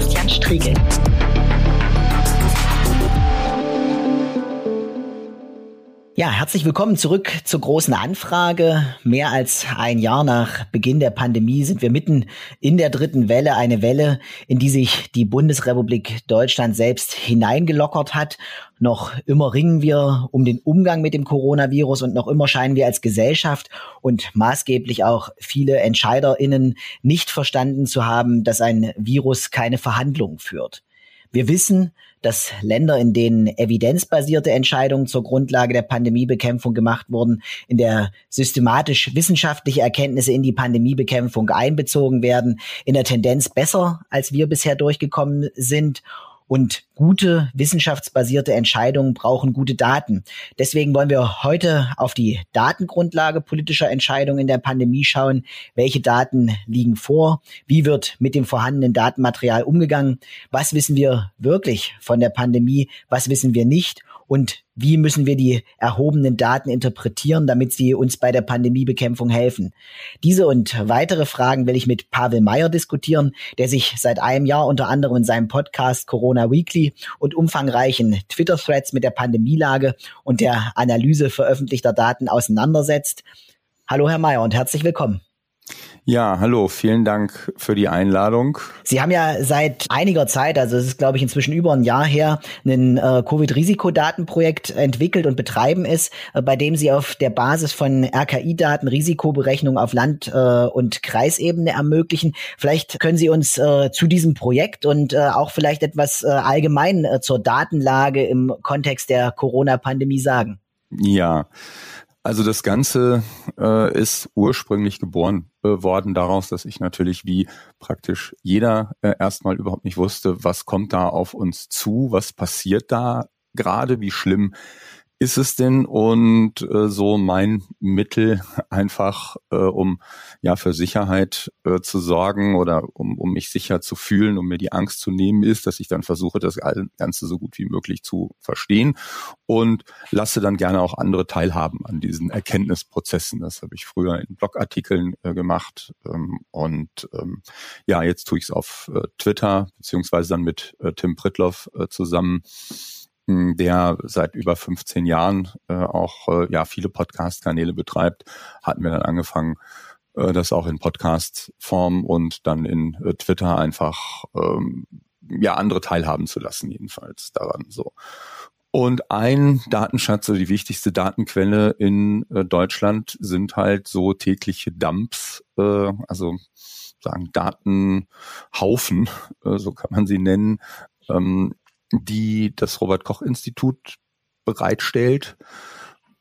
Sebastian Striegel. Ja, herzlich willkommen zurück zur großen Anfrage. Mehr als ein Jahr nach Beginn der Pandemie sind wir mitten in der dritten Welle, eine Welle, in die sich die Bundesrepublik Deutschland selbst hineingelockert hat. Noch immer ringen wir um den Umgang mit dem Coronavirus und noch immer scheinen wir als Gesellschaft und maßgeblich auch viele Entscheiderinnen nicht verstanden zu haben, dass ein Virus keine Verhandlungen führt. Wir wissen, dass Länder, in denen evidenzbasierte Entscheidungen zur Grundlage der Pandemiebekämpfung gemacht wurden, in der systematisch wissenschaftliche Erkenntnisse in die Pandemiebekämpfung einbezogen werden, in der Tendenz besser, als wir bisher durchgekommen sind und gute wissenschaftsbasierte Entscheidungen brauchen gute Daten. Deswegen wollen wir heute auf die Datengrundlage politischer Entscheidungen in der Pandemie schauen. Welche Daten liegen vor? Wie wird mit dem vorhandenen Datenmaterial umgegangen? Was wissen wir wirklich von der Pandemie? Was wissen wir nicht? Und wie müssen wir die erhobenen Daten interpretieren, damit sie uns bei der Pandemiebekämpfung helfen? Diese und weitere Fragen will ich mit Pavel Meyer diskutieren, der sich seit einem Jahr unter anderem in seinem Podcast Corona Weekly und umfangreichen Twitter-Threads mit der Pandemielage und der Analyse veröffentlichter Daten auseinandersetzt. Hallo, Herr Meyer, und herzlich willkommen. Ja, hallo, vielen Dank für die Einladung. Sie haben ja seit einiger Zeit, also es ist glaube ich inzwischen über ein Jahr her, ein äh, Covid-Risikodatenprojekt entwickelt und betreiben es, äh, bei dem Sie auf der Basis von RKI-Daten Risikoberechnung auf Land- äh, und Kreisebene ermöglichen. Vielleicht können Sie uns äh, zu diesem Projekt und äh, auch vielleicht etwas äh, allgemein zur Datenlage im Kontext der Corona-Pandemie sagen. Ja, also das Ganze äh, ist ursprünglich geboren äh, worden daraus, dass ich natürlich wie praktisch jeder äh, erstmal überhaupt nicht wusste, was kommt da auf uns zu, was passiert da gerade, wie schlimm ist es denn und äh, so mein Mittel einfach, äh, um ja für Sicherheit äh, zu sorgen oder um, um mich sicher zu fühlen, um mir die Angst zu nehmen, ist, dass ich dann versuche, das Ganze so gut wie möglich zu verstehen und lasse dann gerne auch andere teilhaben an diesen Erkenntnisprozessen. Das habe ich früher in Blogartikeln äh, gemacht ähm, und ähm, ja, jetzt tue ich es auf äh, Twitter beziehungsweise dann mit äh, Tim Pritloff äh, zusammen der seit über 15 Jahren äh, auch äh, ja viele Podcast-Kanäle betreibt, hatten wir dann angefangen, äh, das auch in Podcast-Form und dann in äh, Twitter einfach ähm, ja andere teilhaben zu lassen, jedenfalls daran so. Und ein Datenschatz oder die wichtigste Datenquelle in äh, Deutschland sind halt so tägliche Dumps, äh, also sagen Datenhaufen, äh, so kann man sie nennen, ähm, die das Robert Koch Institut bereitstellt.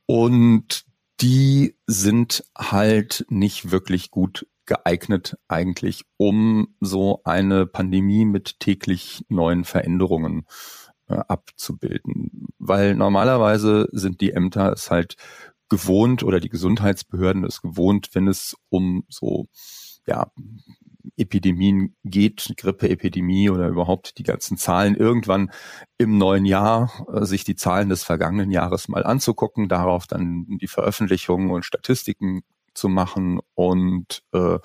Und die sind halt nicht wirklich gut geeignet eigentlich, um so eine Pandemie mit täglich neuen Veränderungen äh, abzubilden. Weil normalerweise sind die Ämter es halt gewohnt oder die Gesundheitsbehörden es gewohnt, wenn es um so ja, Epidemien geht, Grippeepidemie oder überhaupt die ganzen Zahlen irgendwann im neuen Jahr äh, sich die Zahlen des vergangenen Jahres mal anzugucken, darauf dann die Veröffentlichungen und Statistiken zu machen und äh,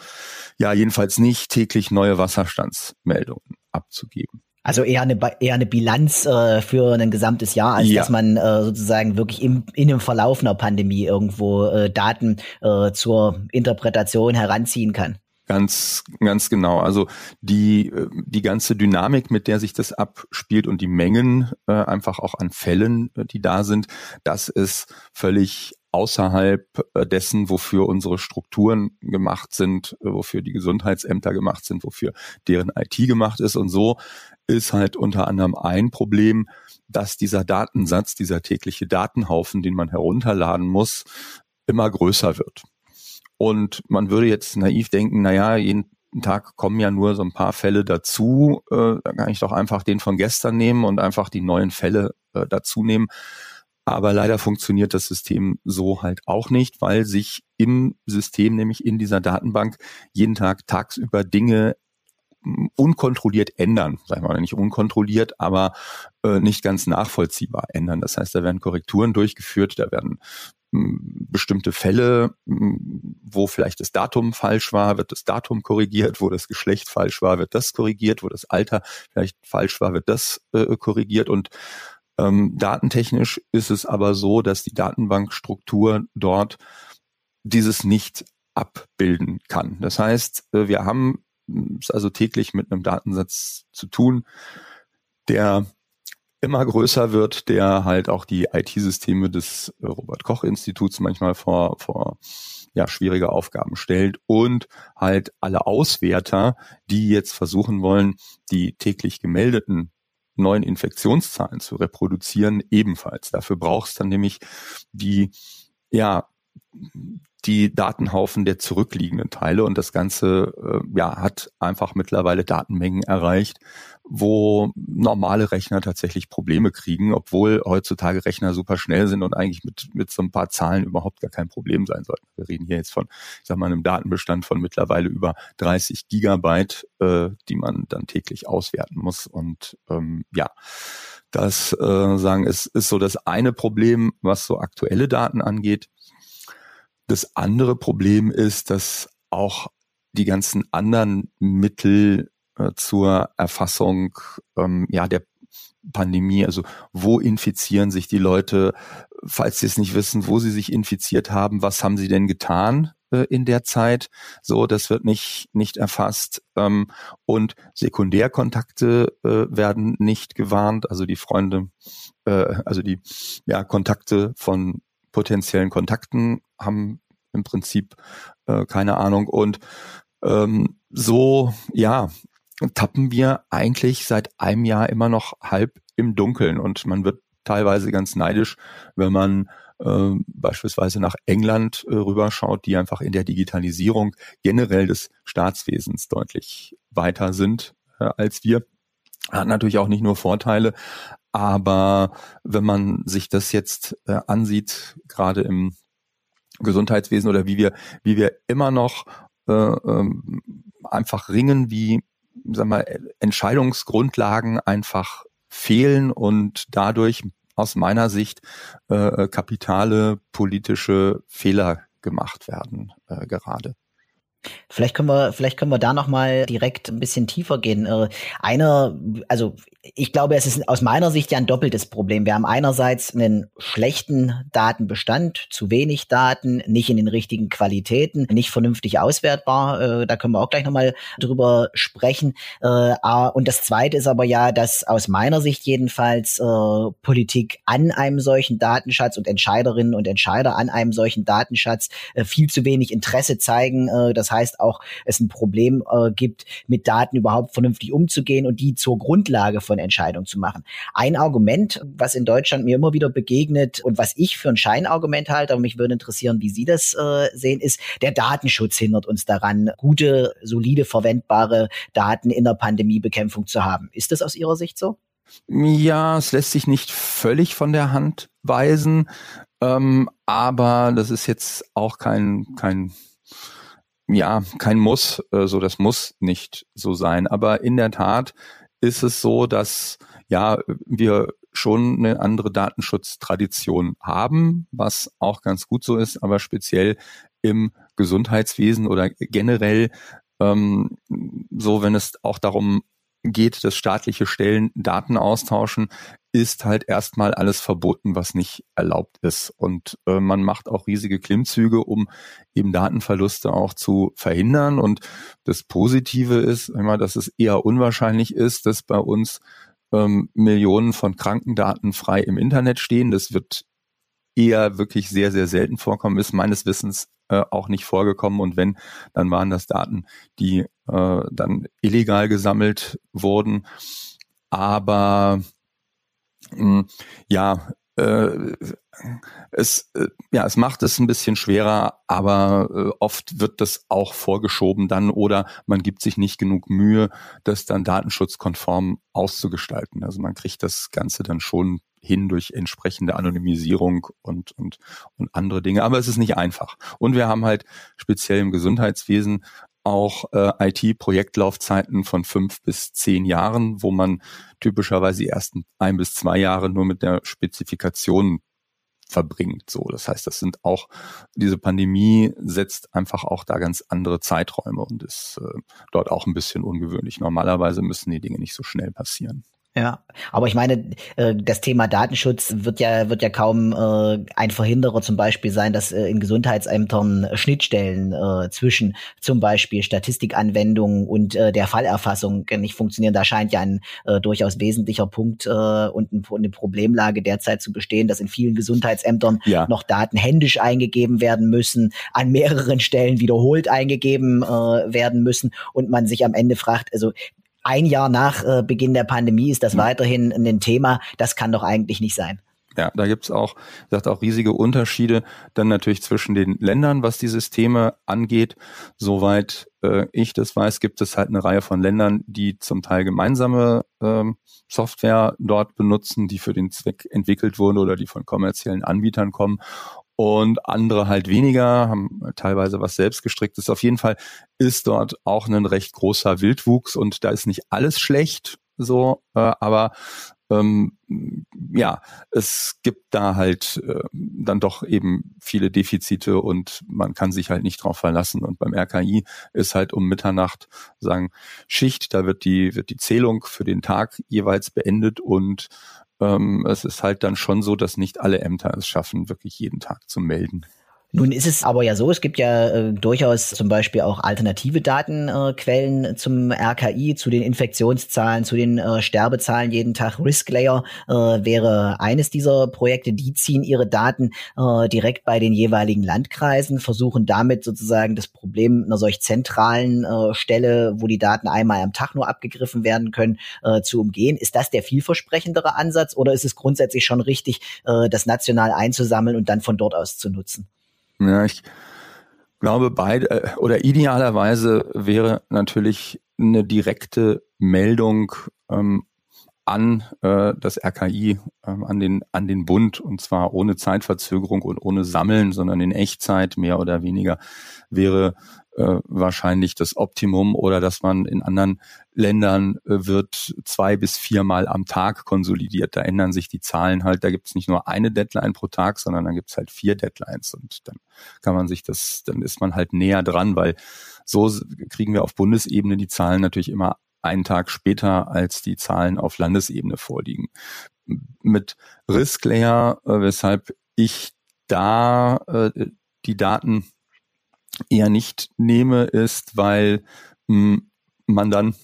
ja jedenfalls nicht täglich neue Wasserstandsmeldungen abzugeben. Also eher eine eher eine Bilanz äh, für ein gesamtes Jahr, als ja. dass man äh, sozusagen wirklich im, in einem Verlauf einer Pandemie irgendwo äh, Daten äh, zur Interpretation heranziehen kann. Ganz, ganz genau. Also die, äh, die ganze Dynamik, mit der sich das abspielt und die Mengen äh, einfach auch an Fällen, äh, die da sind, das ist völlig außerhalb äh, dessen, wofür unsere Strukturen gemacht sind, wofür die Gesundheitsämter gemacht sind, wofür deren IT gemacht ist. Und so ist halt unter anderem ein Problem, dass dieser Datensatz, dieser tägliche Datenhaufen, den man herunterladen muss, immer größer wird. Und man würde jetzt naiv denken, na ja, jeden Tag kommen ja nur so ein paar Fälle dazu, äh, da kann ich doch einfach den von gestern nehmen und einfach die neuen Fälle äh, dazu nehmen. Aber leider funktioniert das System so halt auch nicht, weil sich im System, nämlich in dieser Datenbank, jeden Tag tagsüber Dinge unkontrolliert ändern, sagen wir mal nicht unkontrolliert, aber äh, nicht ganz nachvollziehbar ändern. Das heißt, da werden Korrekturen durchgeführt, da werden bestimmte Fälle, wo vielleicht das Datum falsch war, wird das Datum korrigiert, wo das Geschlecht falsch war, wird das korrigiert, wo das Alter vielleicht falsch war, wird das äh, korrigiert und ähm, datentechnisch ist es aber so, dass die Datenbankstruktur dort dieses nicht abbilden kann. Das heißt, äh, wir haben es also täglich mit einem Datensatz zu tun, der immer größer wird, der halt auch die IT-Systeme des äh, Robert Koch Instituts manchmal vor, vor ja, schwierige Aufgaben stellt und halt alle Auswerter, die jetzt versuchen wollen, die täglich gemeldeten neuen Infektionszahlen zu reproduzieren, ebenfalls. Dafür braucht es dann nämlich die, ja, die Datenhaufen der zurückliegenden Teile und das Ganze äh, ja, hat einfach mittlerweile Datenmengen erreicht, wo normale Rechner tatsächlich Probleme kriegen, obwohl heutzutage Rechner super schnell sind und eigentlich mit, mit so ein paar Zahlen überhaupt gar kein Problem sein sollten. Wir reden hier jetzt von, ich sag mal, einem Datenbestand von mittlerweile über 30 Gigabyte, äh, die man dann täglich auswerten muss. Und ähm, ja, das äh, sagen ist, ist so das eine Problem, was so aktuelle Daten angeht. Das andere Problem ist, dass auch die ganzen anderen Mittel äh, zur Erfassung ähm, ja der Pandemie, also wo infizieren sich die Leute, falls sie es nicht wissen, wo sie sich infiziert haben, was haben sie denn getan äh, in der Zeit? So, das wird nicht nicht erfasst. Ähm, und Sekundärkontakte äh, werden nicht gewarnt, also die Freunde, äh, also die ja Kontakte von potenziellen Kontakten haben im Prinzip äh, keine Ahnung. Und ähm, so, ja, tappen wir eigentlich seit einem Jahr immer noch halb im Dunkeln und man wird teilweise ganz neidisch, wenn man äh, beispielsweise nach England äh, rüberschaut, die einfach in der Digitalisierung generell des Staatswesens deutlich weiter sind äh, als wir. Hat natürlich auch nicht nur Vorteile, aber wenn man sich das jetzt äh, ansieht, gerade im Gesundheitswesen oder wie wir, wie wir immer noch äh, ähm, einfach ringen, wie sag mal, Entscheidungsgrundlagen einfach fehlen und dadurch aus meiner Sicht äh, kapitale politische Fehler gemacht werden äh, gerade. Vielleicht können wir, vielleicht können wir da noch mal direkt ein bisschen tiefer gehen. Äh, einer, also ich glaube, es ist aus meiner Sicht ja ein doppeltes Problem. Wir haben einerseits einen schlechten Datenbestand, zu wenig Daten, nicht in den richtigen Qualitäten, nicht vernünftig auswertbar. Äh, da können wir auch gleich noch mal drüber sprechen. Äh, und das Zweite ist aber ja, dass aus meiner Sicht jedenfalls Politik an einem solchen Datenschatz und Entscheiderinnen und Entscheider an einem solchen Datenschatz viel zu wenig Interesse zeigen. Das heißt auch, es ein Problem gibt, mit Daten überhaupt vernünftig umzugehen und die zur Grundlage von Entscheidungen zu machen. Ein Argument, was in Deutschland mir immer wieder begegnet und was ich für ein Scheinargument halte, aber mich würde interessieren, wie Sie das äh, sehen, ist, der Datenschutz hindert uns daran, gute, solide, verwendbare Daten in der Pandemiebekämpfung zu haben. Ist das aus Ihrer Sicht so? Ja, es lässt sich nicht völlig von der Hand weisen, ähm, aber das ist jetzt auch kein, kein ja, kein Muss, äh, so das muss nicht so sein. Aber in der Tat ist es so, dass ja wir schon eine andere Datenschutztradition haben, was auch ganz gut so ist, aber speziell im Gesundheitswesen oder generell ähm, so, wenn es auch darum geht, dass staatliche Stellen Daten austauschen, ist halt erstmal alles verboten, was nicht erlaubt ist. Und äh, man macht auch riesige Klimmzüge, um eben Datenverluste auch zu verhindern. Und das Positive ist immer, dass es eher unwahrscheinlich ist, dass bei uns ähm, Millionen von Krankendaten frei im Internet stehen. Das wird eher wirklich sehr, sehr selten vorkommen, ist meines Wissens äh, auch nicht vorgekommen. Und wenn, dann waren das Daten, die äh, dann illegal gesammelt wurden. Aber mh, ja, äh, es, äh, ja, es macht es ein bisschen schwerer, aber äh, oft wird das auch vorgeschoben dann oder man gibt sich nicht genug Mühe, das dann datenschutzkonform auszugestalten. Also man kriegt das Ganze dann schon hin durch entsprechende Anonymisierung und, und, und andere Dinge. Aber es ist nicht einfach. Und wir haben halt speziell im Gesundheitswesen auch äh, IT-Projektlaufzeiten von fünf bis zehn Jahren, wo man typischerweise die ersten ein bis zwei Jahre nur mit der Spezifikation verbringt. So, das heißt, das sind auch diese Pandemie setzt einfach auch da ganz andere Zeiträume und ist äh, dort auch ein bisschen ungewöhnlich. Normalerweise müssen die Dinge nicht so schnell passieren. Ja, aber ich meine, äh, das Thema Datenschutz wird ja wird ja kaum äh, ein Verhinderer zum Beispiel sein, dass äh, in Gesundheitsämtern Schnittstellen zwischen zum Beispiel Statistikanwendungen und der Fallerfassung nicht funktionieren. Da scheint ja ein durchaus wesentlicher Punkt und eine Problemlage derzeit zu bestehen, dass in vielen Gesundheitsämtern ja. noch Daten händisch eingegeben werden müssen, an mehreren Stellen wiederholt eingegeben werden müssen und man sich am Ende fragt, also ein Jahr nach äh, Beginn der Pandemie ist das mhm. weiterhin ein Thema. Das kann doch eigentlich nicht sein. Ja, da gibt's auch, sagt auch riesige Unterschiede dann natürlich zwischen den Ländern, was die Systeme angeht. Soweit äh, ich das weiß, gibt es halt eine Reihe von Ländern, die zum Teil gemeinsame ähm, Software dort benutzen, die für den Zweck entwickelt wurde oder die von kommerziellen Anbietern kommen und andere halt weniger, haben teilweise was selbst gestricktes. Auf jeden Fall ist dort auch ein recht großer Wildwuchs und da ist nicht alles schlecht, so, äh, aber ähm, ja, es gibt da halt äh, dann doch eben viele Defizite und man kann sich halt nicht drauf verlassen. Und beim RKI ist halt um Mitternacht sagen Schicht, da wird die wird die Zählung für den Tag jeweils beendet und ähm, es ist halt dann schon so, dass nicht alle Ämter es schaffen, wirklich jeden Tag zu melden. Nun ist es aber ja so, es gibt ja äh, durchaus zum Beispiel auch alternative Datenquellen äh, zum RKI, zu den Infektionszahlen, zu den äh, Sterbezahlen jeden Tag. Risklayer äh, wäre eines dieser Projekte. Die ziehen ihre Daten äh, direkt bei den jeweiligen Landkreisen, versuchen damit sozusagen das Problem einer solch zentralen äh, Stelle, wo die Daten einmal am Tag nur abgegriffen werden können, zu umgehen. Ist das der vielversprechendere Ansatz oder ist es grundsätzlich schon richtig, das national einzusammeln und dann von dort aus zu nutzen? Ja, ich glaube, beide äh, oder idealerweise wäre natürlich eine direkte Meldung ähm, an äh, das RKI, ähm, an den an den Bund und zwar ohne Zeitverzögerung und ohne Sammeln, sondern in Echtzeit mehr oder weniger wäre äh, wahrscheinlich das Optimum oder dass man in anderen Ländern äh, wird zwei bis viermal am Tag konsolidiert. Da ändern sich die Zahlen halt. Da gibt es nicht nur eine Deadline pro Tag, sondern dann gibt es halt vier Deadlines und dann kann man sich das, dann ist man halt näher dran, weil so kriegen wir auf Bundesebene die Zahlen natürlich immer einen Tag später, als die Zahlen auf Landesebene vorliegen. Mit Risklayer, äh, weshalb ich da äh, die Daten eher nicht nehme, ist, weil mh, hm, man dann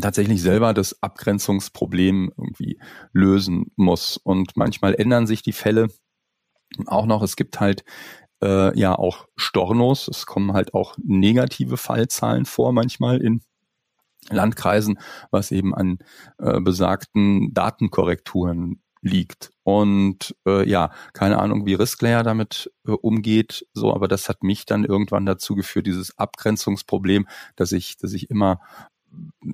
tatsächlich selber das Abgrenzungsproblem irgendwie lösen muss. Und manchmal ändern sich die Fälle auch noch. Es gibt halt äh, ja auch Stornos. Es kommen halt auch negative Fallzahlen vor manchmal in Landkreisen, was eben an äh, besagten Datenkorrekturen liegt. Und äh, ja, keine Ahnung, wie Risklayer damit äh, umgeht, so, aber das hat mich dann irgendwann dazu geführt, dieses Abgrenzungsproblem, dass ich, dass ich immer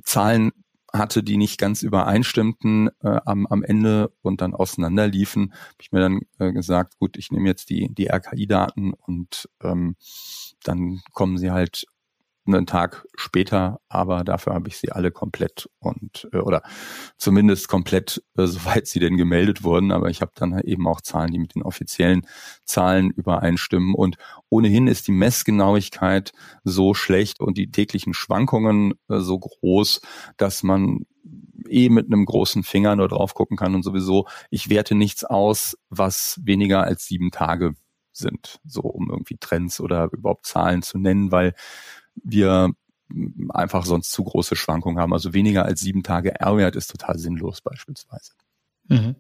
Zahlen hatte, die nicht ganz übereinstimmten äh, am, am Ende und dann auseinanderliefen, habe ich mir dann äh, gesagt, gut, ich nehme jetzt die, die RKI-Daten und ähm, dann kommen sie halt einen Tag später, aber dafür habe ich sie alle komplett und äh, oder zumindest komplett, äh, soweit sie denn gemeldet wurden. Aber ich habe dann eben auch Zahlen, die mit den offiziellen Zahlen übereinstimmen. Und ohnehin ist die Messgenauigkeit so schlecht und die täglichen Schwankungen äh, so groß, dass man eh mit einem großen Finger nur drauf gucken kann und sowieso, ich werte nichts aus, was weniger als sieben Tage sind, so um irgendwie Trends oder überhaupt Zahlen zu nennen, weil wir einfach sonst zu große Schwankungen haben. Also weniger als sieben Tage R-Wert ist total sinnlos beispielsweise. Mhm.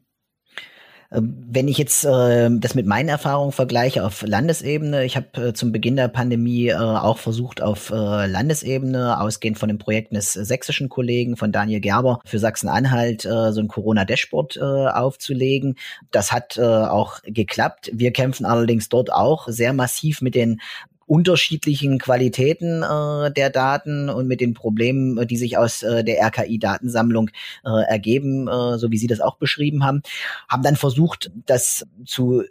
Ähm, wenn ich jetzt äh, das mit meinen Erfahrungen vergleiche auf Landesebene, ich habe äh, zum Beginn der Pandemie äh, auch versucht, auf äh, Landesebene, ausgehend von den Projekten des sächsischen Kollegen von Daniel Gerber für Sachsen-Anhalt, äh, so ein Corona-Dashboard äh, aufzulegen. Das hat äh, auch geklappt. Wir kämpfen allerdings dort auch sehr massiv mit den unterschiedlichen Qualitäten äh, der Daten und mit den Problemen, äh, die sich aus äh, der RKI-Datensammlung äh, ergeben, äh, so wie Sie das auch beschrieben haben, haben dann versucht, das zu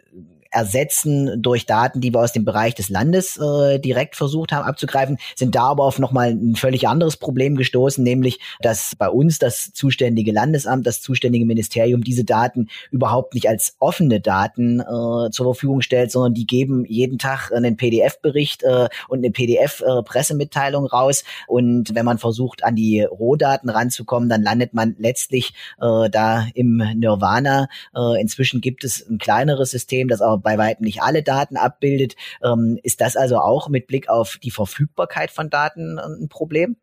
ersetzen durch Daten, die wir aus dem Bereich des Landes äh, direkt versucht haben abzugreifen, sind da aber auf nochmal ein völlig anderes Problem gestoßen, nämlich, dass bei uns das zuständige Landesamt, das zuständige Ministerium diese Daten überhaupt nicht als offene Daten äh, zur Verfügung stellt, sondern die geben jeden Tag einen PDF-Bericht äh, und eine PDF-Pressemitteilung raus. Und wenn man versucht, an die Rohdaten ranzukommen, dann landet man letztlich äh, da im Nirvana. Äh, inzwischen gibt es ein kleineres System, das aber bei weitem nicht alle Daten abbildet. Ähm, ist das also auch mit Blick auf die Verfügbarkeit von Daten ein Problem?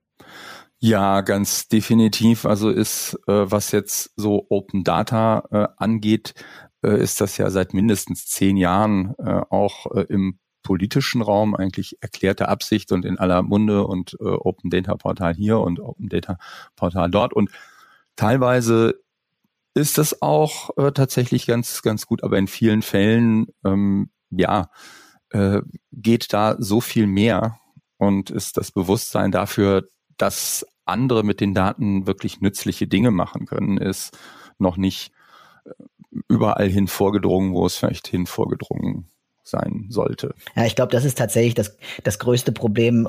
Ja, ganz definitiv. Also ist, äh, was jetzt so Open Data äh, angeht, äh, ist das ja seit mindestens zehn Jahren äh, auch äh, im politischen Raum eigentlich erklärte Absicht und in aller Munde und äh, Open Data Portal hier und Open Data Portal dort. Und teilweise ist das auch äh, tatsächlich ganz, ganz gut, aber in vielen Fällen, ähm, ja, äh, geht da so viel mehr und ist das Bewusstsein dafür, dass andere mit den Daten wirklich nützliche Dinge machen können, ist noch nicht äh, überall hin vorgedrungen, wo es vielleicht hin vorgedrungen sein sollte. Ja, ich glaube, das ist tatsächlich das, das größte Problem,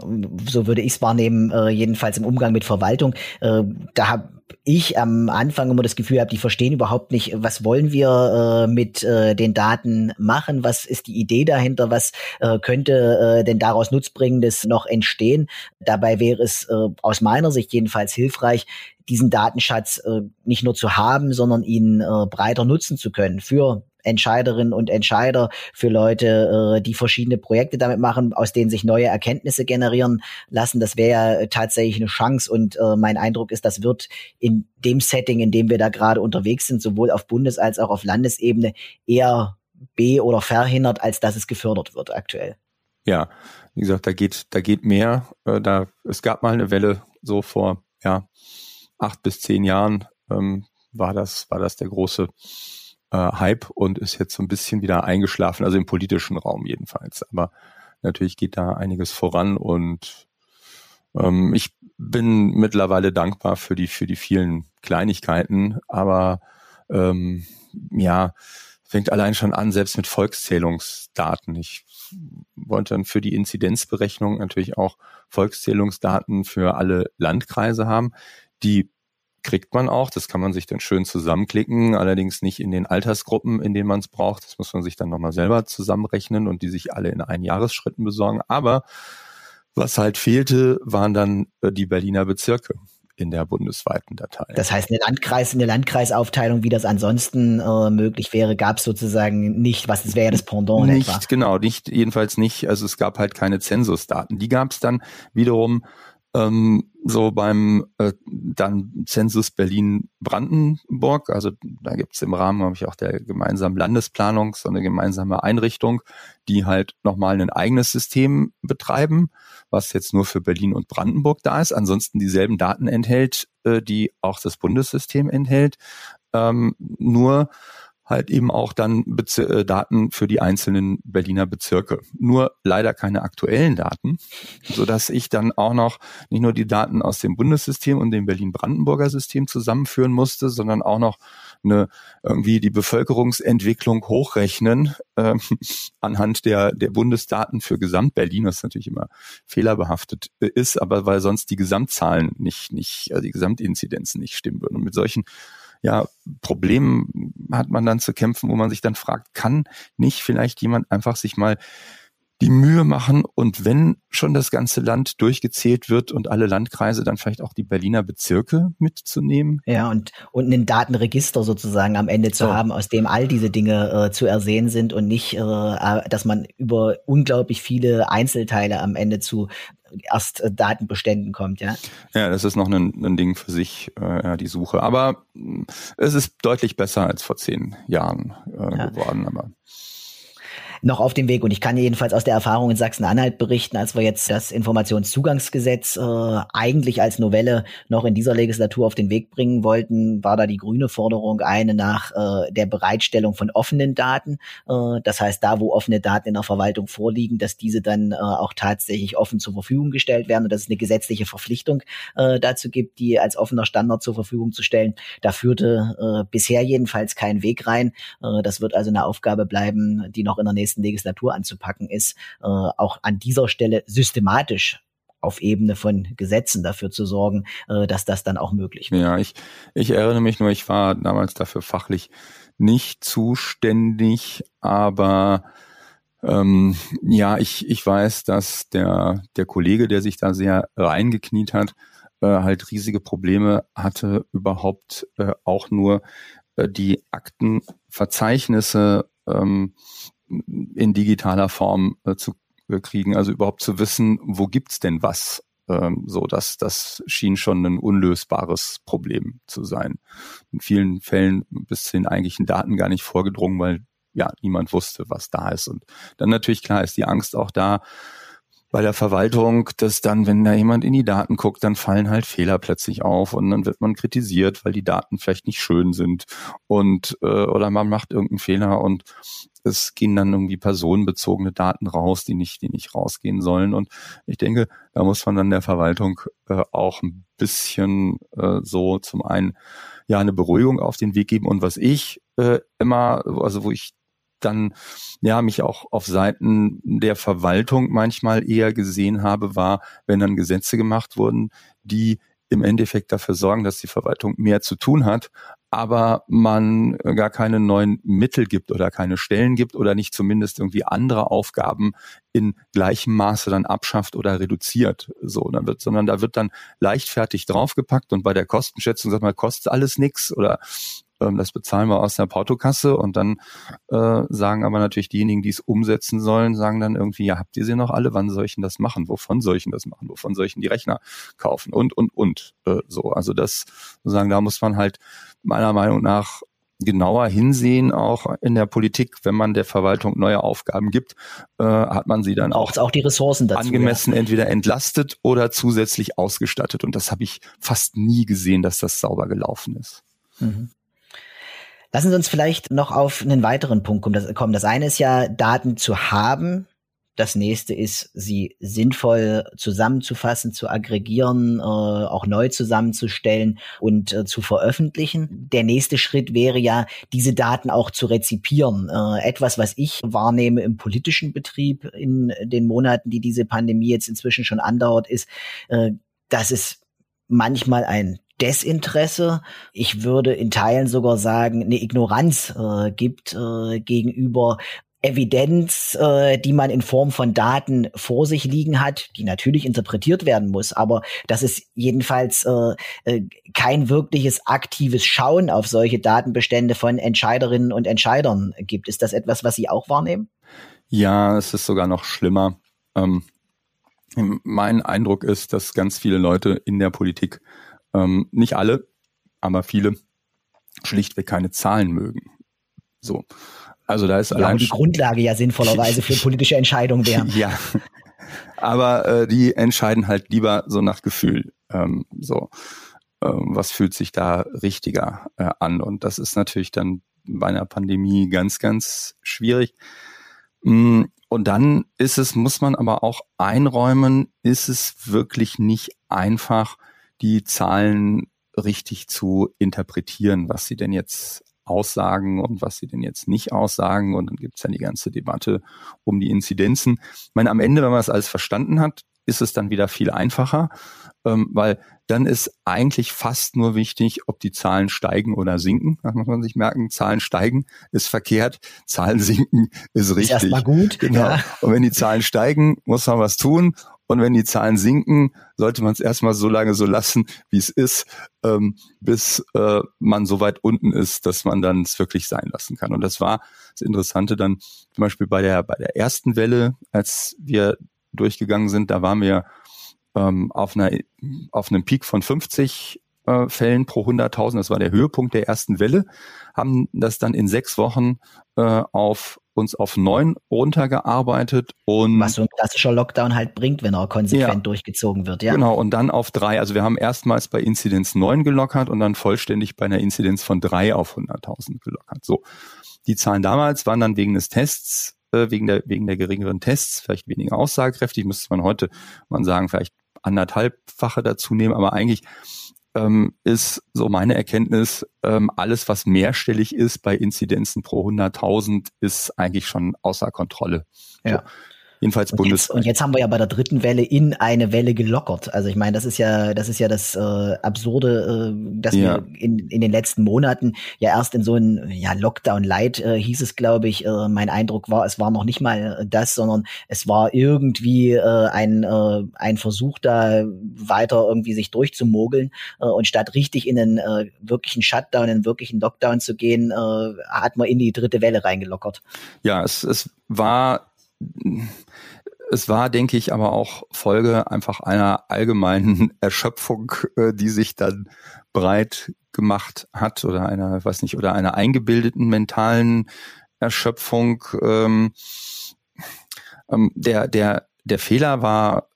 so würde ich es wahrnehmen, äh, jedenfalls im Umgang mit Verwaltung. Äh, da habe ich am Anfang immer das Gefühl habe, die verstehen überhaupt nicht, was wollen wir äh, mit äh, den Daten machen, was ist die Idee dahinter, was äh, könnte äh, denn daraus Nutzbringendes noch entstehen. Dabei wäre es äh, aus meiner Sicht jedenfalls hilfreich, diesen Datenschatz äh, nicht nur zu haben, sondern ihn äh, breiter nutzen zu können für Entscheiderinnen und Entscheider, für Leute, äh, die verschiedene Projekte damit machen, aus denen sich neue Erkenntnisse generieren lassen. Das wäre ja tatsächlich eine Chance und äh, mein Eindruck ist, das wird in dem Setting, in dem wir da gerade unterwegs sind, sowohl auf Bundes- als auch auf Landesebene eher be- oder verhindert, als dass es gefördert wird aktuell. Ja, wie gesagt, da geht, da geht mehr. Äh, da, es gab mal eine Welle so vor, ja, acht bis zehn Jahren, ähm, war das, war das der große äh, Hype und ist jetzt so ein bisschen wieder eingeschlafen, also im politischen Raum jedenfalls. Aber natürlich geht da einiges voran und ähm, ich bin mittlerweile dankbar für die für die vielen Kleinigkeiten, aber ähm, ja fängt allein schon an, selbst mit Volkszählungsdaten. Ich wollte dann für die Inzidenzberechnung natürlich auch Volkszählungsdaten für alle Landkreise haben. Die kriegt man auch. Das kann man sich dann schön zusammenklicken, allerdings nicht in den Altersgruppen, in denen man es braucht. Das muss man sich dann nochmal selber zusammenrechnen und die sich alle in Einjahresschritten besorgen. Aber was halt fehlte, waren dann äh, die Berliner Bezirke in der bundesweiten Datei. Das heißt, eine Landkreis, eine Landkreisaufteilung, wie das ansonsten äh, möglich wäre, gab es sozusagen nicht. Was das wäre das Pendant nicht, etwa. Genau, nicht jedenfalls nicht. Also es gab halt keine Zensusdaten. Die gab es dann wiederum ähm, so beim äh, dann Zensus Berlin-Brandenburg, also da gibt's im Rahmen, habe ich auch der gemeinsamen Landesplanung so eine gemeinsame Einrichtung, die halt nochmal ein eigenes System betreiben, was jetzt nur für Berlin und Brandenburg da ist, ansonsten dieselben Daten enthält, äh, die auch das Bundessystem enthält, ähm, nur halt eben auch dann Bezir äh, Daten für die einzelnen Berliner Bezirke. Nur leider keine aktuellen Daten, so dass ich dann auch noch nicht nur die Daten aus dem Bundessystem und dem Berlin-Brandenburger System zusammenführen musste, sondern auch noch eine irgendwie die Bevölkerungsentwicklung hochrechnen äh, anhand der der Bundesdaten für Gesamt-Berlin, was natürlich immer fehlerbehaftet äh, ist, aber weil sonst die Gesamtzahlen nicht nicht also die Gesamtinzidenzen nicht stimmen würden. Und mit solchen ja, Problemen hat man dann zu kämpfen, wo man sich dann fragt, kann nicht vielleicht jemand einfach sich mal die Mühe machen und wenn schon das ganze Land durchgezählt wird und alle Landkreise, dann vielleicht auch die Berliner Bezirke mitzunehmen. Ja, und, und ein Datenregister sozusagen am Ende zu so. haben, aus dem all diese Dinge äh, zu ersehen sind und nicht, äh, dass man über unglaublich viele Einzelteile am Ende zu erst äh, Datenbeständen kommt, ja. Ja, das ist noch ein, ein Ding für sich, äh, die Suche. Aber es ist deutlich besser als vor zehn Jahren äh, ja. geworden. Aber noch auf dem Weg und ich kann jedenfalls aus der Erfahrung in Sachsen-Anhalt berichten, als wir jetzt das Informationszugangsgesetz äh, eigentlich als Novelle noch in dieser Legislatur auf den Weg bringen wollten, war da die grüne Forderung eine nach äh, der Bereitstellung von offenen Daten. Äh, das heißt, da wo offene Daten in der Verwaltung vorliegen, dass diese dann äh, auch tatsächlich offen zur Verfügung gestellt werden und dass es eine gesetzliche Verpflichtung äh, dazu gibt, die als offener Standard zur Verfügung zu stellen. Da führte äh, bisher jedenfalls kein Weg rein. Äh, das wird also eine Aufgabe bleiben, die noch in der nächsten Legislatur anzupacken ist, äh, auch an dieser Stelle systematisch auf Ebene von Gesetzen dafür zu sorgen, äh, dass das dann auch möglich wird. Ja, ich, ich erinnere mich nur, ich war damals dafür fachlich nicht zuständig, aber ähm, ja, ich, ich weiß, dass der, der Kollege, der sich da sehr reingekniet hat, äh, halt riesige Probleme hatte, überhaupt äh, auch nur äh, die Aktenverzeichnisse ähm, in digitaler Form äh, zu äh, kriegen, also überhaupt zu wissen, wo gibt's denn was? Ähm, so, dass das schien schon ein unlösbares Problem zu sein. In vielen Fällen bis zu den eigentlichen Daten gar nicht vorgedrungen, weil ja niemand wusste, was da ist. Und dann natürlich klar ist die Angst auch da, bei der Verwaltung, dass dann, wenn da jemand in die Daten guckt, dann fallen halt Fehler plötzlich auf und dann wird man kritisiert, weil die Daten vielleicht nicht schön sind und äh, oder man macht irgendeinen Fehler und es gehen dann irgendwie personenbezogene Daten raus, die nicht, die nicht rausgehen sollen. Und ich denke, da muss man dann der Verwaltung äh, auch ein bisschen äh, so zum einen ja eine Beruhigung auf den Weg geben. Und was ich äh, immer, also wo ich dann ja mich auch auf Seiten der Verwaltung manchmal eher gesehen habe, war, wenn dann Gesetze gemacht wurden, die im Endeffekt dafür sorgen, dass die Verwaltung mehr zu tun hat, aber man gar keine neuen Mittel gibt oder keine Stellen gibt oder nicht zumindest irgendwie andere Aufgaben in gleichem Maße dann abschafft oder reduziert. So, dann wird, sondern da wird dann leichtfertig draufgepackt und bei der Kostenschätzung sagt man, kostet alles nix oder ähm, das bezahlen wir aus der Portokasse und dann äh, sagen aber natürlich diejenigen, die es umsetzen sollen, sagen dann irgendwie, ja, habt ihr sie noch alle? Wann soll ich denn das machen? Wovon soll ich denn das machen? Wovon soll ich denn die Rechner kaufen? Und, und, und äh, so. Also das sozusagen, da muss man halt meiner Meinung nach genauer hinsehen, auch in der Politik, wenn man der Verwaltung neue Aufgaben gibt, äh, hat man sie dann auch, auch die Ressourcen dazu, angemessen ja. entweder entlastet oder zusätzlich ausgestattet. Und das habe ich fast nie gesehen, dass das sauber gelaufen ist. Mhm. Lassen Sie uns vielleicht noch auf einen weiteren Punkt kommen. Das eine ist ja, Daten zu haben. Das nächste ist, sie sinnvoll zusammenzufassen, zu aggregieren, äh, auch neu zusammenzustellen und äh, zu veröffentlichen. Der nächste Schritt wäre ja, diese Daten auch zu rezipieren. Äh, etwas, was ich wahrnehme im politischen Betrieb in den Monaten, die diese Pandemie jetzt inzwischen schon andauert, ist, dass es manchmal ein Desinteresse, ich würde in Teilen sogar sagen, eine Ignoranz äh, gibt äh, gegenüber Evidenz, äh, die man in Form von Daten vor sich liegen hat, die natürlich interpretiert werden muss, aber dass es jedenfalls äh, äh, kein wirkliches aktives Schauen auf solche Datenbestände von Entscheiderinnen und Entscheidern gibt. Ist das etwas, was Sie auch wahrnehmen? Ja, es ist sogar noch schlimmer. Ähm, mein Eindruck ist, dass ganz viele Leute in der Politik ähm, nicht alle, aber viele schlichtweg keine Zahlen mögen. So. Also da ist ja, allein die Grundlage ja sinnvollerweise für politische Entscheidungen wären. ja. Aber äh, die entscheiden halt lieber so nach Gefühl. Ähm, so, ähm, was fühlt sich da richtiger äh, an? Und das ist natürlich dann bei einer Pandemie ganz, ganz schwierig. Mm, und dann ist es, muss man aber auch einräumen, ist es wirklich nicht einfach, die Zahlen richtig zu interpretieren, was sie denn jetzt aussagen und was sie denn jetzt nicht aussagen. Und dann gibt's ja die ganze Debatte um die Inzidenzen. Ich meine, am Ende, wenn man das alles verstanden hat, ist es dann wieder viel einfacher, ähm, weil dann ist eigentlich fast nur wichtig, ob die Zahlen steigen oder sinken. Das muss man sich merken. Zahlen steigen ist verkehrt, Zahlen sinken ist richtig. Ist erstmal gut. Genau. Ja. Und wenn die Zahlen steigen, muss man was tun. Und wenn die Zahlen sinken, sollte man es erstmal so lange so lassen, wie es ist, ähm, bis äh, man so weit unten ist, dass man dann es wirklich sein lassen kann. Und das war das Interessante dann zum Beispiel bei der, bei der ersten Welle, als wir durchgegangen sind, da waren wir ähm, auf, einer, auf einem Peak von 50 äh, Fällen pro 100.000. Das war der Höhepunkt der ersten Welle, haben das dann in sechs Wochen äh, auf uns auf neun runtergearbeitet und was so ein klassischer Lockdown halt bringt, wenn er konsequent ja, durchgezogen wird, ja. Genau, und dann auf drei. Also wir haben erstmals bei Inzidenz neun gelockert und dann vollständig bei einer Inzidenz von drei auf 100.000 gelockert. So. Die Zahlen damals waren dann wegen des Tests, äh, wegen der, wegen der geringeren Tests, vielleicht weniger aussagekräftig, müsste man heute man sagen, vielleicht anderthalbfache dazu nehmen, aber eigentlich ähm, ist so meine Erkenntnis, ähm, alles, was mehrstellig ist bei Inzidenzen pro 100.000, ist eigentlich schon außer Kontrolle. Ja. So. Jedenfalls Bundes. und jetzt haben wir ja bei der dritten Welle in eine Welle gelockert. Also ich meine, das ist ja, das ist ja das äh, Absurde, äh, dass ja. wir in, in den letzten Monaten ja erst in so ein ja, Lockdown Light äh, hieß es, glaube ich. Äh, mein Eindruck war, es war noch nicht mal das, sondern es war irgendwie äh, ein, äh, ein Versuch, da weiter irgendwie sich durchzumogeln. Äh, und statt richtig in einen äh, wirklichen Shutdown, in einen wirklichen Lockdown zu gehen, äh, hat man in die dritte Welle reingelockert. Ja, es, es war es war, denke ich, aber auch Folge einfach einer allgemeinen Erschöpfung, äh, die sich dann breit gemacht hat oder einer, weiß nicht, oder einer eingebildeten mentalen Erschöpfung. Ähm, ähm, der, der, der Fehler war,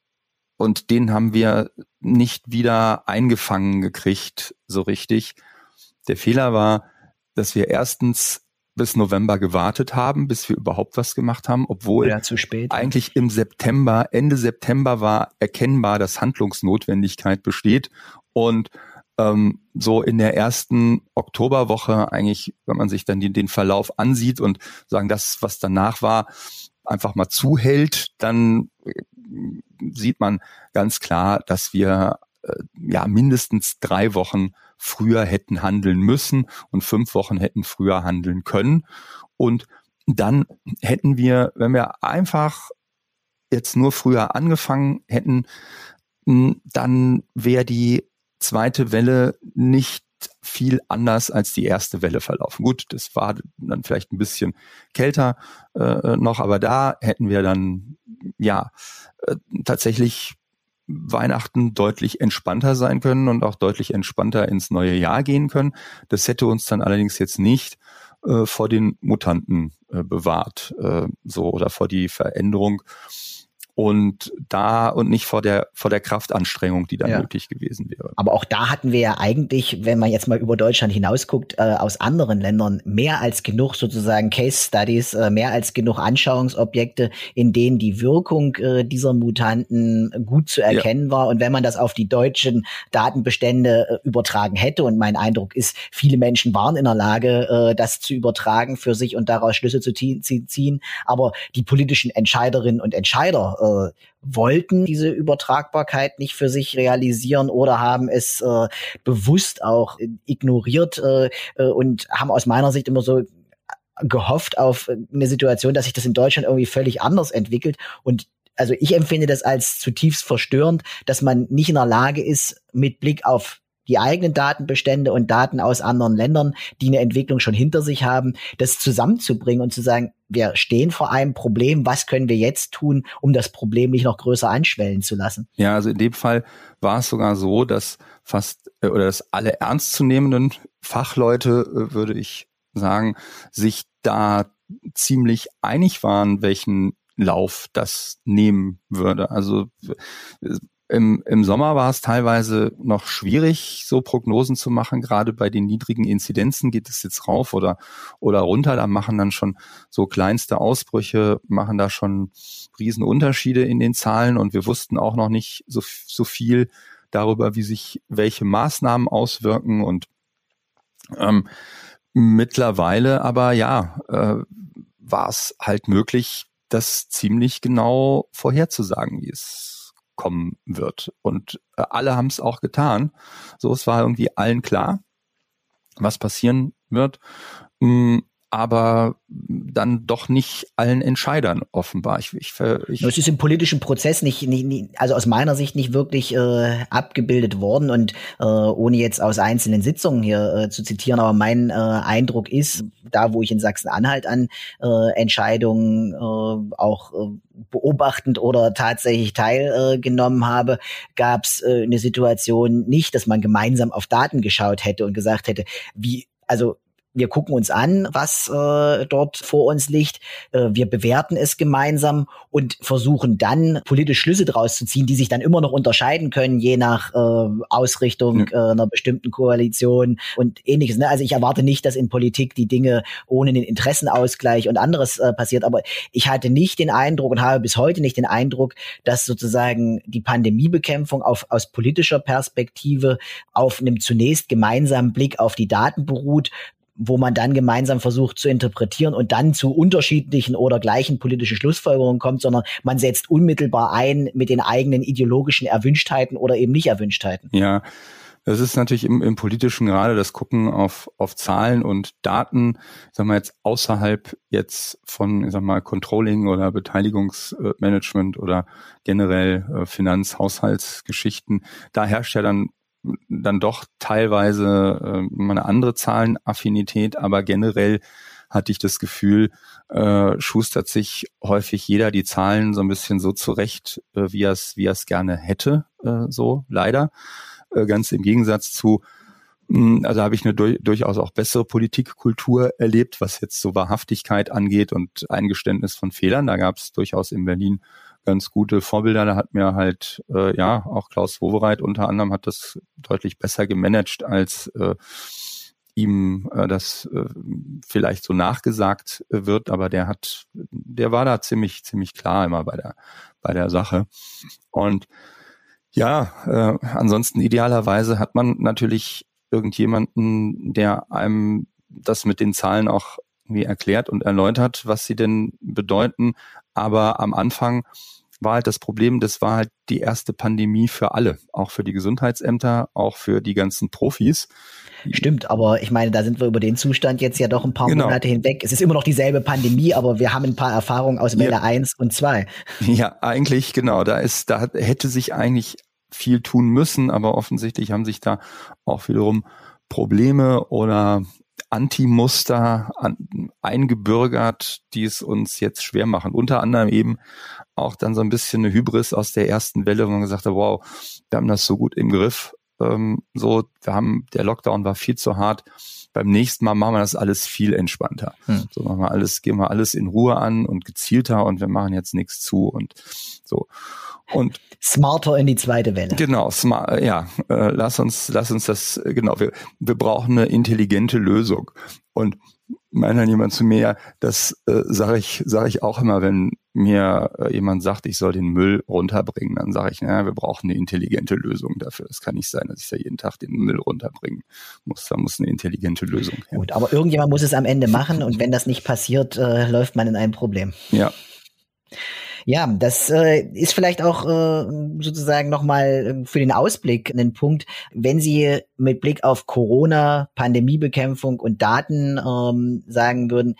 und den haben wir nicht wieder eingefangen gekriegt, so richtig. Der Fehler war, dass wir erstens bis November gewartet haben, bis wir überhaupt was gemacht haben, obwohl ja, eigentlich im September, Ende September war erkennbar, dass Handlungsnotwendigkeit besteht und ähm, so in der ersten Oktoberwoche eigentlich, wenn man sich dann den, den Verlauf ansieht und sagen, das, was danach war, einfach mal zuhält, dann äh, sieht man ganz klar, dass wir äh, ja mindestens drei Wochen früher hätten handeln müssen und fünf Wochen hätten früher handeln können. Und dann hätten wir, wenn wir einfach jetzt nur früher angefangen hätten, dann wäre die zweite Welle nicht viel anders als die erste Welle verlaufen. Gut, das war dann vielleicht ein bisschen kälter äh, noch, aber da hätten wir dann ja äh, tatsächlich Weihnachten deutlich entspannter sein können und auch deutlich entspannter ins neue Jahr gehen können. Das hätte uns dann allerdings jetzt nicht äh, vor den Mutanten äh, bewahrt, äh, so oder vor die Veränderung und da und nicht vor der vor der Kraftanstrengung, die dann ja. nötig gewesen wäre. Aber auch da hatten wir ja eigentlich, wenn man jetzt mal über Deutschland hinausguckt, äh, aus anderen Ländern mehr als genug sozusagen Case Studies, äh, mehr als genug Anschauungsobjekte, in denen die Wirkung äh, dieser Mutanten gut zu erkennen ja. war. Und wenn man das auf die deutschen Datenbestände äh, übertragen hätte, und mein Eindruck ist, viele Menschen waren in der Lage, äh, das zu übertragen für sich und daraus Schlüsse zu ziehen, aber die politischen Entscheiderinnen und Entscheider äh, wollten diese Übertragbarkeit nicht für sich realisieren oder haben es äh, bewusst auch ignoriert äh, äh, und haben aus meiner Sicht immer so gehofft auf eine Situation, dass sich das in Deutschland irgendwie völlig anders entwickelt. Und also ich empfinde das als zutiefst verstörend, dass man nicht in der Lage ist, mit Blick auf die eigenen Datenbestände und Daten aus anderen Ländern, die eine Entwicklung schon hinter sich haben, das zusammenzubringen und zu sagen, wir stehen vor einem Problem, was können wir jetzt tun, um das Problem nicht noch größer anschwellen zu lassen? Ja, also in dem Fall war es sogar so, dass fast äh, oder dass alle ernstzunehmenden Fachleute, äh, würde ich sagen, sich da ziemlich einig waren, welchen Lauf das nehmen würde. Also äh, im, Im Sommer war es teilweise noch schwierig, so Prognosen zu machen. Gerade bei den niedrigen Inzidenzen geht es jetzt rauf oder, oder runter. Da machen dann schon so kleinste Ausbrüche, machen da schon Riesenunterschiede in den Zahlen. Und wir wussten auch noch nicht so, so viel darüber, wie sich welche Maßnahmen auswirken. Und ähm, mittlerweile aber ja, äh, war es halt möglich, das ziemlich genau vorherzusagen, wie es kommen wird. Und äh, alle haben es auch getan. So, es war irgendwie allen klar, was passieren wird. Mm, aber dann doch nicht allen Entscheidern offenbar. Ich, ich, ich es ist im politischen Prozess nicht, nicht, nicht, also aus meiner Sicht nicht wirklich äh, abgebildet worden und äh, ohne jetzt aus einzelnen Sitzungen hier äh, zu zitieren, aber mein äh, Eindruck ist, da wo ich in Sachsen-Anhalt an äh, Entscheidungen äh, auch äh, beobachtend oder tatsächlich teilgenommen äh, habe, gab es äh, eine Situation nicht, dass man gemeinsam auf Daten geschaut hätte und gesagt hätte, wie also wir gucken uns an, was äh, dort vor uns liegt, äh, wir bewerten es gemeinsam und versuchen dann politisch Schlüsse daraus zu ziehen, die sich dann immer noch unterscheiden können, je nach äh, Ausrichtung äh, einer bestimmten Koalition und ähnliches. Ne? Also ich erwarte nicht, dass in Politik die Dinge ohne den Interessenausgleich und anderes äh, passiert, aber ich hatte nicht den Eindruck und habe bis heute nicht den Eindruck, dass sozusagen die Pandemiebekämpfung auf, aus politischer Perspektive auf einem zunächst gemeinsamen Blick auf die Daten beruht, wo man dann gemeinsam versucht zu interpretieren und dann zu unterschiedlichen oder gleichen politischen Schlussfolgerungen kommt, sondern man setzt unmittelbar ein mit den eigenen ideologischen Erwünschtheiten oder eben nicht Erwünschtheiten. Ja. Das ist natürlich im, im politischen gerade das Gucken auf, auf Zahlen und Daten, sagen wir jetzt außerhalb jetzt von, ich mal, Controlling oder Beteiligungsmanagement oder generell äh, Finanz-, Haushaltsgeschichten. Da herrscht ja dann dann doch teilweise äh, eine andere Zahlenaffinität, aber generell hatte ich das Gefühl, äh, schustert sich häufig jeder die Zahlen so ein bisschen so zurecht, äh, wie er es wie er es gerne hätte, äh, so leider. Äh, ganz im Gegensatz zu hm, also habe ich eine durch, durchaus auch bessere Politikkultur erlebt, was jetzt so Wahrhaftigkeit angeht und Eingeständnis von Fehlern. Da gab es durchaus in Berlin ganz gute Vorbilder. Da hat mir halt, äh, ja, auch Klaus Wowereit unter anderem hat das deutlich besser gemanagt, als äh, ihm äh, das äh, vielleicht so nachgesagt wird, aber der hat, der war da ziemlich, ziemlich klar immer bei der, bei der Sache. Und ja, äh, ansonsten idealerweise hat man natürlich irgendjemanden, der einem das mit den Zahlen auch irgendwie erklärt und erläutert, was sie denn bedeuten. Aber am Anfang war halt das Problem, das war halt die erste Pandemie für alle, auch für die Gesundheitsämter, auch für die ganzen Profis. Stimmt, aber ich meine, da sind wir über den Zustand jetzt ja doch ein paar genau. Monate hinweg. Es ist immer noch dieselbe Pandemie, aber wir haben ein paar Erfahrungen aus Welle ja. 1 und 2. Ja, eigentlich genau. Da ist, da hätte sich eigentlich viel tun müssen, aber offensichtlich haben sich da auch wiederum Probleme oder Anti-Muster an, eingebürgert, die es uns jetzt schwer machen. Unter anderem eben auch dann so ein bisschen eine Hybris aus der ersten Welle, wo man gesagt hat, wow, wir haben das so gut im Griff. Ähm, so, wir haben, der Lockdown war viel zu hart. Beim nächsten Mal machen wir das alles viel entspannter. Hm. So machen wir alles, gehen wir alles in Ruhe an und gezielter und wir machen jetzt nichts zu und so. Und smarter in die zweite Welle. Genau, smart, ja, äh, lass uns, lass uns das, genau, wir, wir brauchen eine intelligente Lösung. Und meint dann jemand zu mir, das äh, sage ich, sage ich auch immer, wenn mir äh, jemand sagt, ich soll den Müll runterbringen, dann sage ich, naja, wir brauchen eine intelligente Lösung dafür. Es kann nicht sein, dass ich da jeden Tag den Müll runterbringen muss. Da muss eine intelligente Lösung her. Gut, aber irgendjemand muss es am Ende machen und wenn das nicht passiert, äh, läuft man in ein Problem. Ja. Ja, das äh, ist vielleicht auch äh, sozusagen nochmal äh, für den Ausblick ein Punkt. Wenn Sie mit Blick auf Corona, Pandemiebekämpfung und Daten ähm, sagen würden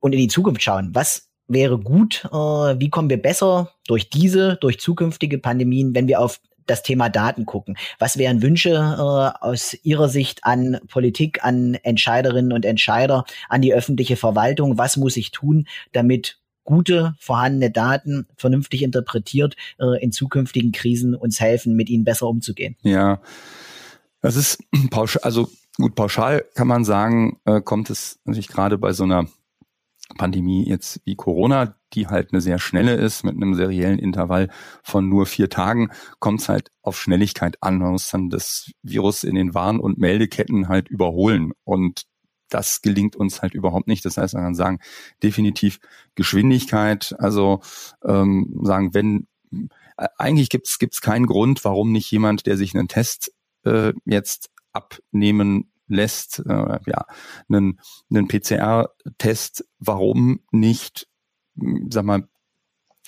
und in die Zukunft schauen, was wäre gut? Äh, wie kommen wir besser durch diese, durch zukünftige Pandemien, wenn wir auf das Thema Daten gucken. Was wären Wünsche äh, aus Ihrer Sicht an Politik, an Entscheiderinnen und Entscheider, an die öffentliche Verwaltung? Was muss ich tun, damit gute vorhandene Daten vernünftig interpretiert äh, in zukünftigen Krisen uns helfen, mit ihnen besser umzugehen. Ja, das ist pauschal, also gut, pauschal kann man sagen, äh, kommt es natürlich gerade bei so einer Pandemie jetzt wie Corona, die halt eine sehr schnelle ist, mit einem seriellen Intervall von nur vier Tagen, kommt es halt auf Schnelligkeit an. Man muss dann das Virus in den Warn- und Meldeketten halt überholen. Und das gelingt uns halt überhaupt nicht. Das heißt, man kann sagen, definitiv Geschwindigkeit, also ähm, sagen, wenn äh, eigentlich gibt es keinen Grund, warum nicht jemand, der sich einen Test äh, jetzt abnehmen lässt, äh, ja, einen, einen PCR-Test, warum nicht, sag mal,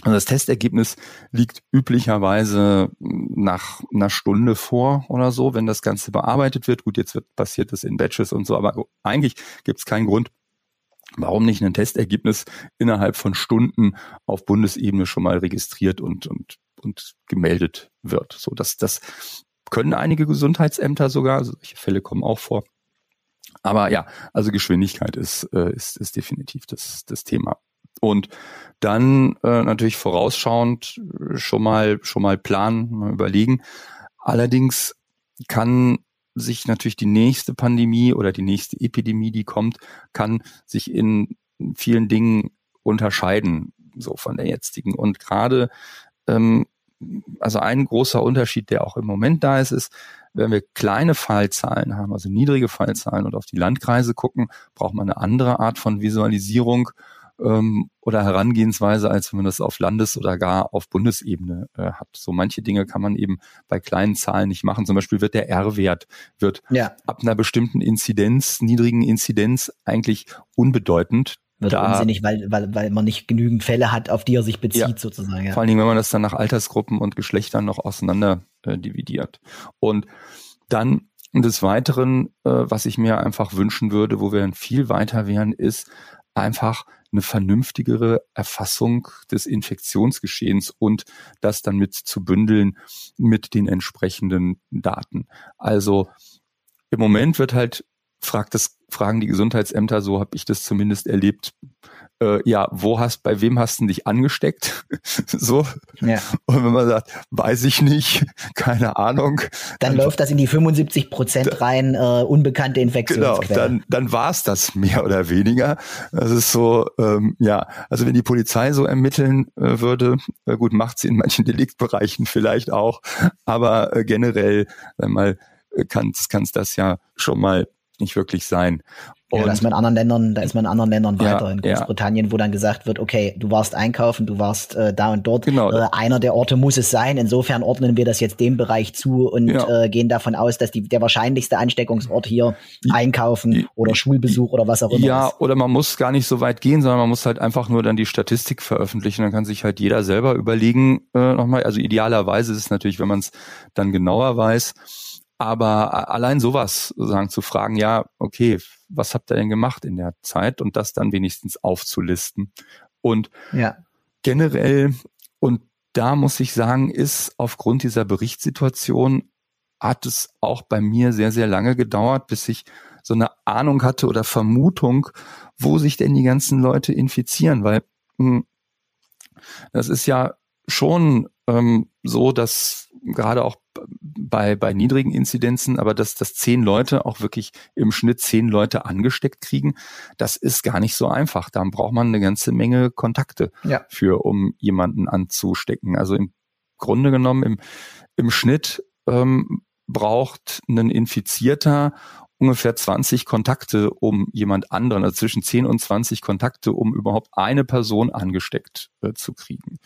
und das Testergebnis liegt üblicherweise nach einer Stunde vor oder so, wenn das Ganze bearbeitet wird. Gut, jetzt wird passiert das in Batches und so, aber eigentlich gibt es keinen Grund, warum nicht ein Testergebnis innerhalb von Stunden auf Bundesebene schon mal registriert und, und, und gemeldet wird. So, dass das können einige Gesundheitsämter sogar, also solche Fälle kommen auch vor. Aber ja, also Geschwindigkeit ist, äh, ist, ist definitiv das, das Thema. Und dann äh, natürlich vorausschauend schon mal schon mal planen, mal überlegen. Allerdings kann sich natürlich die nächste Pandemie oder die nächste Epidemie, die kommt, kann sich in vielen Dingen unterscheiden, so von der jetzigen. Und gerade, ähm, also ein großer Unterschied, der auch im Moment da ist, ist, wenn wir kleine Fallzahlen haben, also niedrige Fallzahlen und auf die Landkreise gucken, braucht man eine andere Art von Visualisierung ähm, oder Herangehensweise, als wenn man das auf Landes- oder gar auf Bundesebene äh, hat. So manche Dinge kann man eben bei kleinen Zahlen nicht machen. Zum Beispiel wird der R-Wert wird ja. ab einer bestimmten Inzidenz, niedrigen Inzidenz eigentlich unbedeutend. Wird da, unsinnig, weil, weil, weil man nicht genügend Fälle hat, auf die er sich bezieht, ja, sozusagen. Ja. Vor allen Dingen, wenn man das dann nach Altersgruppen und Geschlechtern noch auseinander äh, dividiert. Und dann des Weiteren, äh, was ich mir einfach wünschen würde, wo wir dann viel weiter wären, ist einfach eine vernünftigere Erfassung des Infektionsgeschehens und das dann mit zu bündeln mit den entsprechenden Daten. Also im Moment wird halt fragt das, fragen die Gesundheitsämter, so habe ich das zumindest erlebt, äh, ja, wo hast, bei wem hast du dich angesteckt? so. Ja. Und wenn man sagt, weiß ich nicht, keine Ahnung. Dann, dann läuft das in die 75 Prozent rein, äh, unbekannte Infektionsquelle. Genau, dann, dann war es das mehr oder weniger. Das ist so, ähm, ja, also wenn die Polizei so ermitteln äh, würde, äh, gut, macht sie in manchen Deliktbereichen vielleicht auch, aber äh, generell, wenn mal, äh, kann es das ja schon mal nicht wirklich sein. Und ja, da ist man in anderen Ländern, da ist man in anderen Ländern weiter. Ja, in Großbritannien, ja. wo dann gesagt wird, okay, du warst einkaufen, du warst äh, da und dort. Genau. Äh, einer der Orte muss es sein. Insofern ordnen wir das jetzt dem Bereich zu und äh, gehen davon aus, dass die, der wahrscheinlichste Ansteckungsort hier einkaufen oder Schulbesuch oder was auch immer. Ja, ist. oder man muss gar nicht so weit gehen, sondern man muss halt einfach nur dann die Statistik veröffentlichen. Dann kann sich halt jeder selber überlegen, äh, nochmal, also idealerweise ist es natürlich, wenn man es dann genauer weiß, aber allein sowas sagen zu fragen, ja, okay, was habt ihr denn gemacht in der Zeit und das dann wenigstens aufzulisten. Und ja. generell, und da muss ich sagen, ist aufgrund dieser Berichtssituation hat es auch bei mir sehr, sehr lange gedauert, bis ich so eine Ahnung hatte oder Vermutung, wo sich denn die ganzen Leute infizieren, weil mh, hm, das ist ja schon ähm, so, dass gerade auch bei, bei niedrigen Inzidenzen, aber dass, dass zehn Leute auch wirklich im Schnitt zehn Leute angesteckt kriegen, das ist gar nicht so einfach. Da braucht man eine ganze Menge Kontakte ja. für, um jemanden anzustecken. Also im Grunde genommen im, im Schnitt ähm, braucht ein Infizierter ungefähr 20 Kontakte, um jemand anderen, also zwischen 10 und 20 Kontakte, um überhaupt eine Person angesteckt äh, zu kriegen.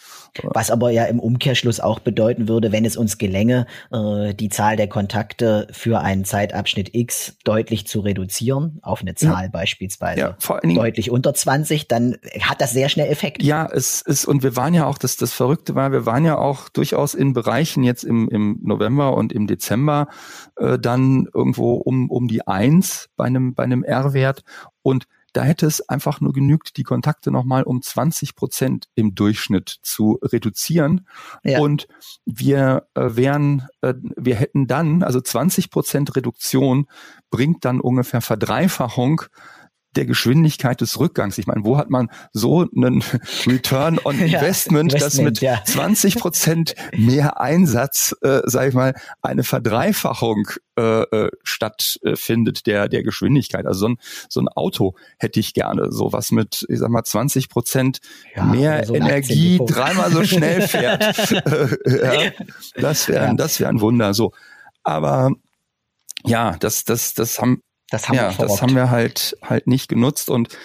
Was aber ja im Umkehrschluss auch bedeuten würde, wenn es uns gelänge, äh, die Zahl der Kontakte für einen Zeitabschnitt X deutlich zu reduzieren, auf eine Zahl ja. beispielsweise ja, deutlich unter 20, dann hat das sehr schnell Effekt. Ja, es ist, und wir waren ja auch, das, das Verrückte war, wir waren ja auch durchaus in Bereichen jetzt im, im November und im Dezember äh, dann irgendwo um, um die eins bei einem, bei einem R-Wert und da hätte es einfach nur genügt, die Kontakte nochmal um 20 Prozent im Durchschnitt zu reduzieren. Ja. Und wir äh, wären, äh, wir hätten dann, also 20 Prozent Reduktion bringt dann ungefähr Verdreifachung der Geschwindigkeit des Rückgangs. Ich meine, wo hat man so einen Return on Investment, ja, dass mit ja. 20 Prozent mehr Einsatz, äh, sage ich mal, eine Verdreifachung äh, äh, stattfindet der der Geschwindigkeit. Also so ein, so ein Auto hätte ich gerne, so was mit, ich sag mal, 20 Prozent ja, mehr so Energie dreimal so schnell fährt. ja, das wäre das wäre ein Wunder. So, aber ja, das, das, das haben das haben ja, wir das haben wir halt halt nicht genutzt und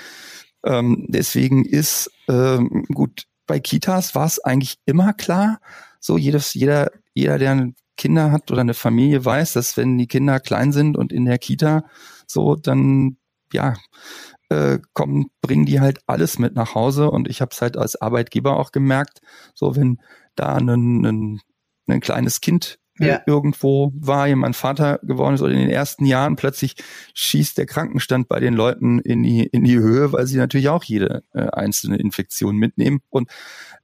ähm, deswegen ist ähm, gut bei Kitas war es eigentlich immer klar. So jedes jeder jeder der Kinder hat oder eine Familie weiß, dass wenn die Kinder klein sind und in der Kita so dann ja äh, kommen bringen die halt alles mit nach Hause. Und ich habe es halt als Arbeitgeber auch gemerkt, so wenn da ein, ein, ein kleines Kind ja. irgendwo war, jemand Vater geworden ist oder in den ersten Jahren plötzlich schießt der Krankenstand bei den Leuten in die, in die Höhe, weil sie natürlich auch jede äh, einzelne Infektion mitnehmen. Und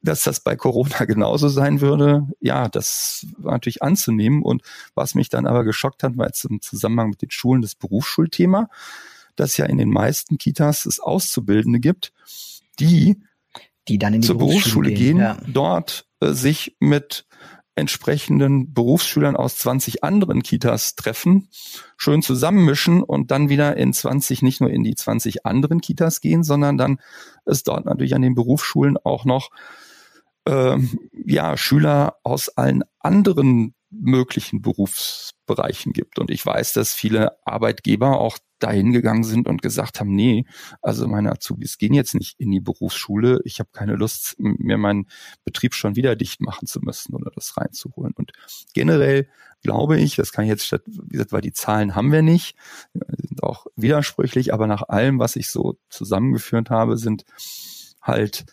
dass das bei Corona genauso sein würde, ja, das war natürlich anzunehmen. Und was mich dann aber geschockt hat, war jetzt im Zusammenhang mit den Schulen das Berufsschulthema, dass ja in den meisten Kitas es Auszubildende gibt, die, die dann in die zur Berufsschule, Berufsschule gehen, ja. dort äh, sich mit entsprechenden Berufsschülern aus 20 anderen Kitas treffen, schön zusammenmischen und dann wieder in 20, nicht nur in die 20 anderen Kitas gehen, sondern dann es dort natürlich an den Berufsschulen auch noch äh, ja, Schüler aus allen anderen möglichen Berufsbereichen gibt. Und ich weiß, dass viele Arbeitgeber auch dahin gegangen sind und gesagt haben, nee, also meine Azubis gehen jetzt nicht in die Berufsschule. Ich habe keine Lust, mir meinen Betrieb schon wieder dicht machen zu müssen oder das reinzuholen. Und generell glaube ich, das kann ich jetzt, wie gesagt, weil die Zahlen haben wir nicht, sind auch widersprüchlich, aber nach allem, was ich so zusammengeführt habe, sind halt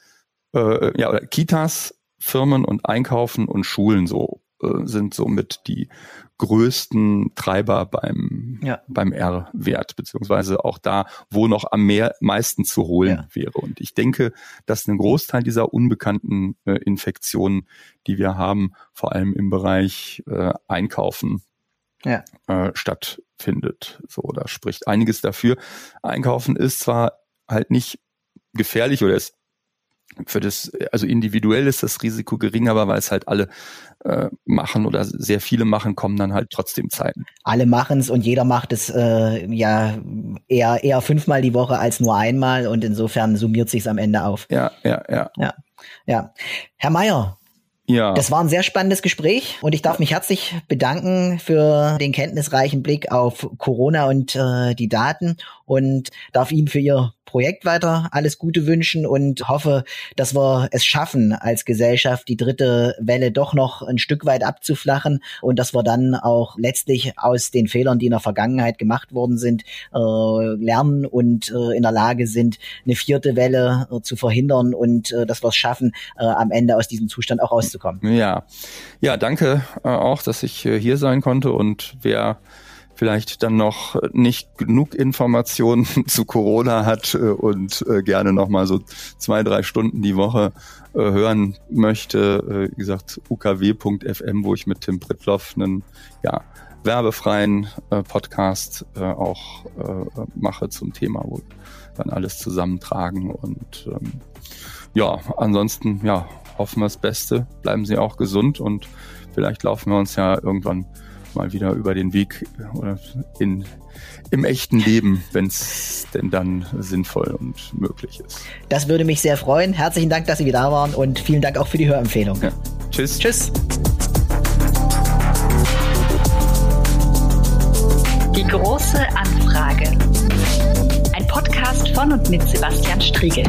äh, ja, oder Kitas, Firmen und Einkaufen und Schulen so äh, sind somit die größten Treiber beim, ja. beim R-Wert, beziehungsweise auch da, wo noch am mehr, meisten zu holen ja. wäre. Und ich denke, dass ein Großteil dieser unbekannten äh, Infektionen, die wir haben, vor allem im Bereich äh, Einkaufen ja. äh, stattfindet. So, da spricht einiges dafür. Einkaufen ist zwar halt nicht gefährlich oder ist für das, also individuell ist das Risiko gering, aber weil es halt alle äh, machen oder sehr viele machen, kommen dann halt trotzdem Zeiten. Alle machen es und jeder macht es äh, ja eher eher fünfmal die Woche als nur einmal und insofern summiert sich's am Ende auf. Ja, ja, ja. Ja, ja. Herr Meier, ja. Das war ein sehr spannendes Gespräch und ich darf mich herzlich bedanken für den kenntnisreichen Blick auf Corona und äh, die Daten und darf Ihnen für Ihr Projekt weiter alles Gute wünschen und hoffe, dass wir es schaffen, als Gesellschaft die dritte Welle doch noch ein Stück weit abzuflachen und dass wir dann auch letztlich aus den Fehlern, die in der Vergangenheit gemacht worden sind, äh, lernen und äh, in der Lage sind, eine vierte Welle äh, zu verhindern und dass wir es schaffen, am Ende aus diesem Zustand auch rauszukommen. Ja, ja, danke auch, dass ich hier sein konnte und wer vielleicht dann noch nicht genug Informationen zu Corona hat äh, und äh, gerne noch mal so zwei, drei Stunden die Woche äh, hören möchte, wie gesagt, ukw.fm, wo ich mit Tim Brittloff einen ja, werbefreien Podcast auch mache zum Thema, wo dann alles zusammentragen und ähm, ja, ansonsten ja, hoffen wir das Beste, bleiben Sie auch gesund und vielleicht laufen wir uns ja irgendwann mal wieder über den Weg oder in, im echten Leben, wenn es denn dann sinnvoll und möglich ist. Das würde mich sehr freuen. Herzlichen Dank, dass Sie wieder da waren und vielen Dank auch für die Hörempfehlung. Ja. Tschüss. Tschüss. Die große Anfrage. Ein Podcast von und mit Sebastian Striegel.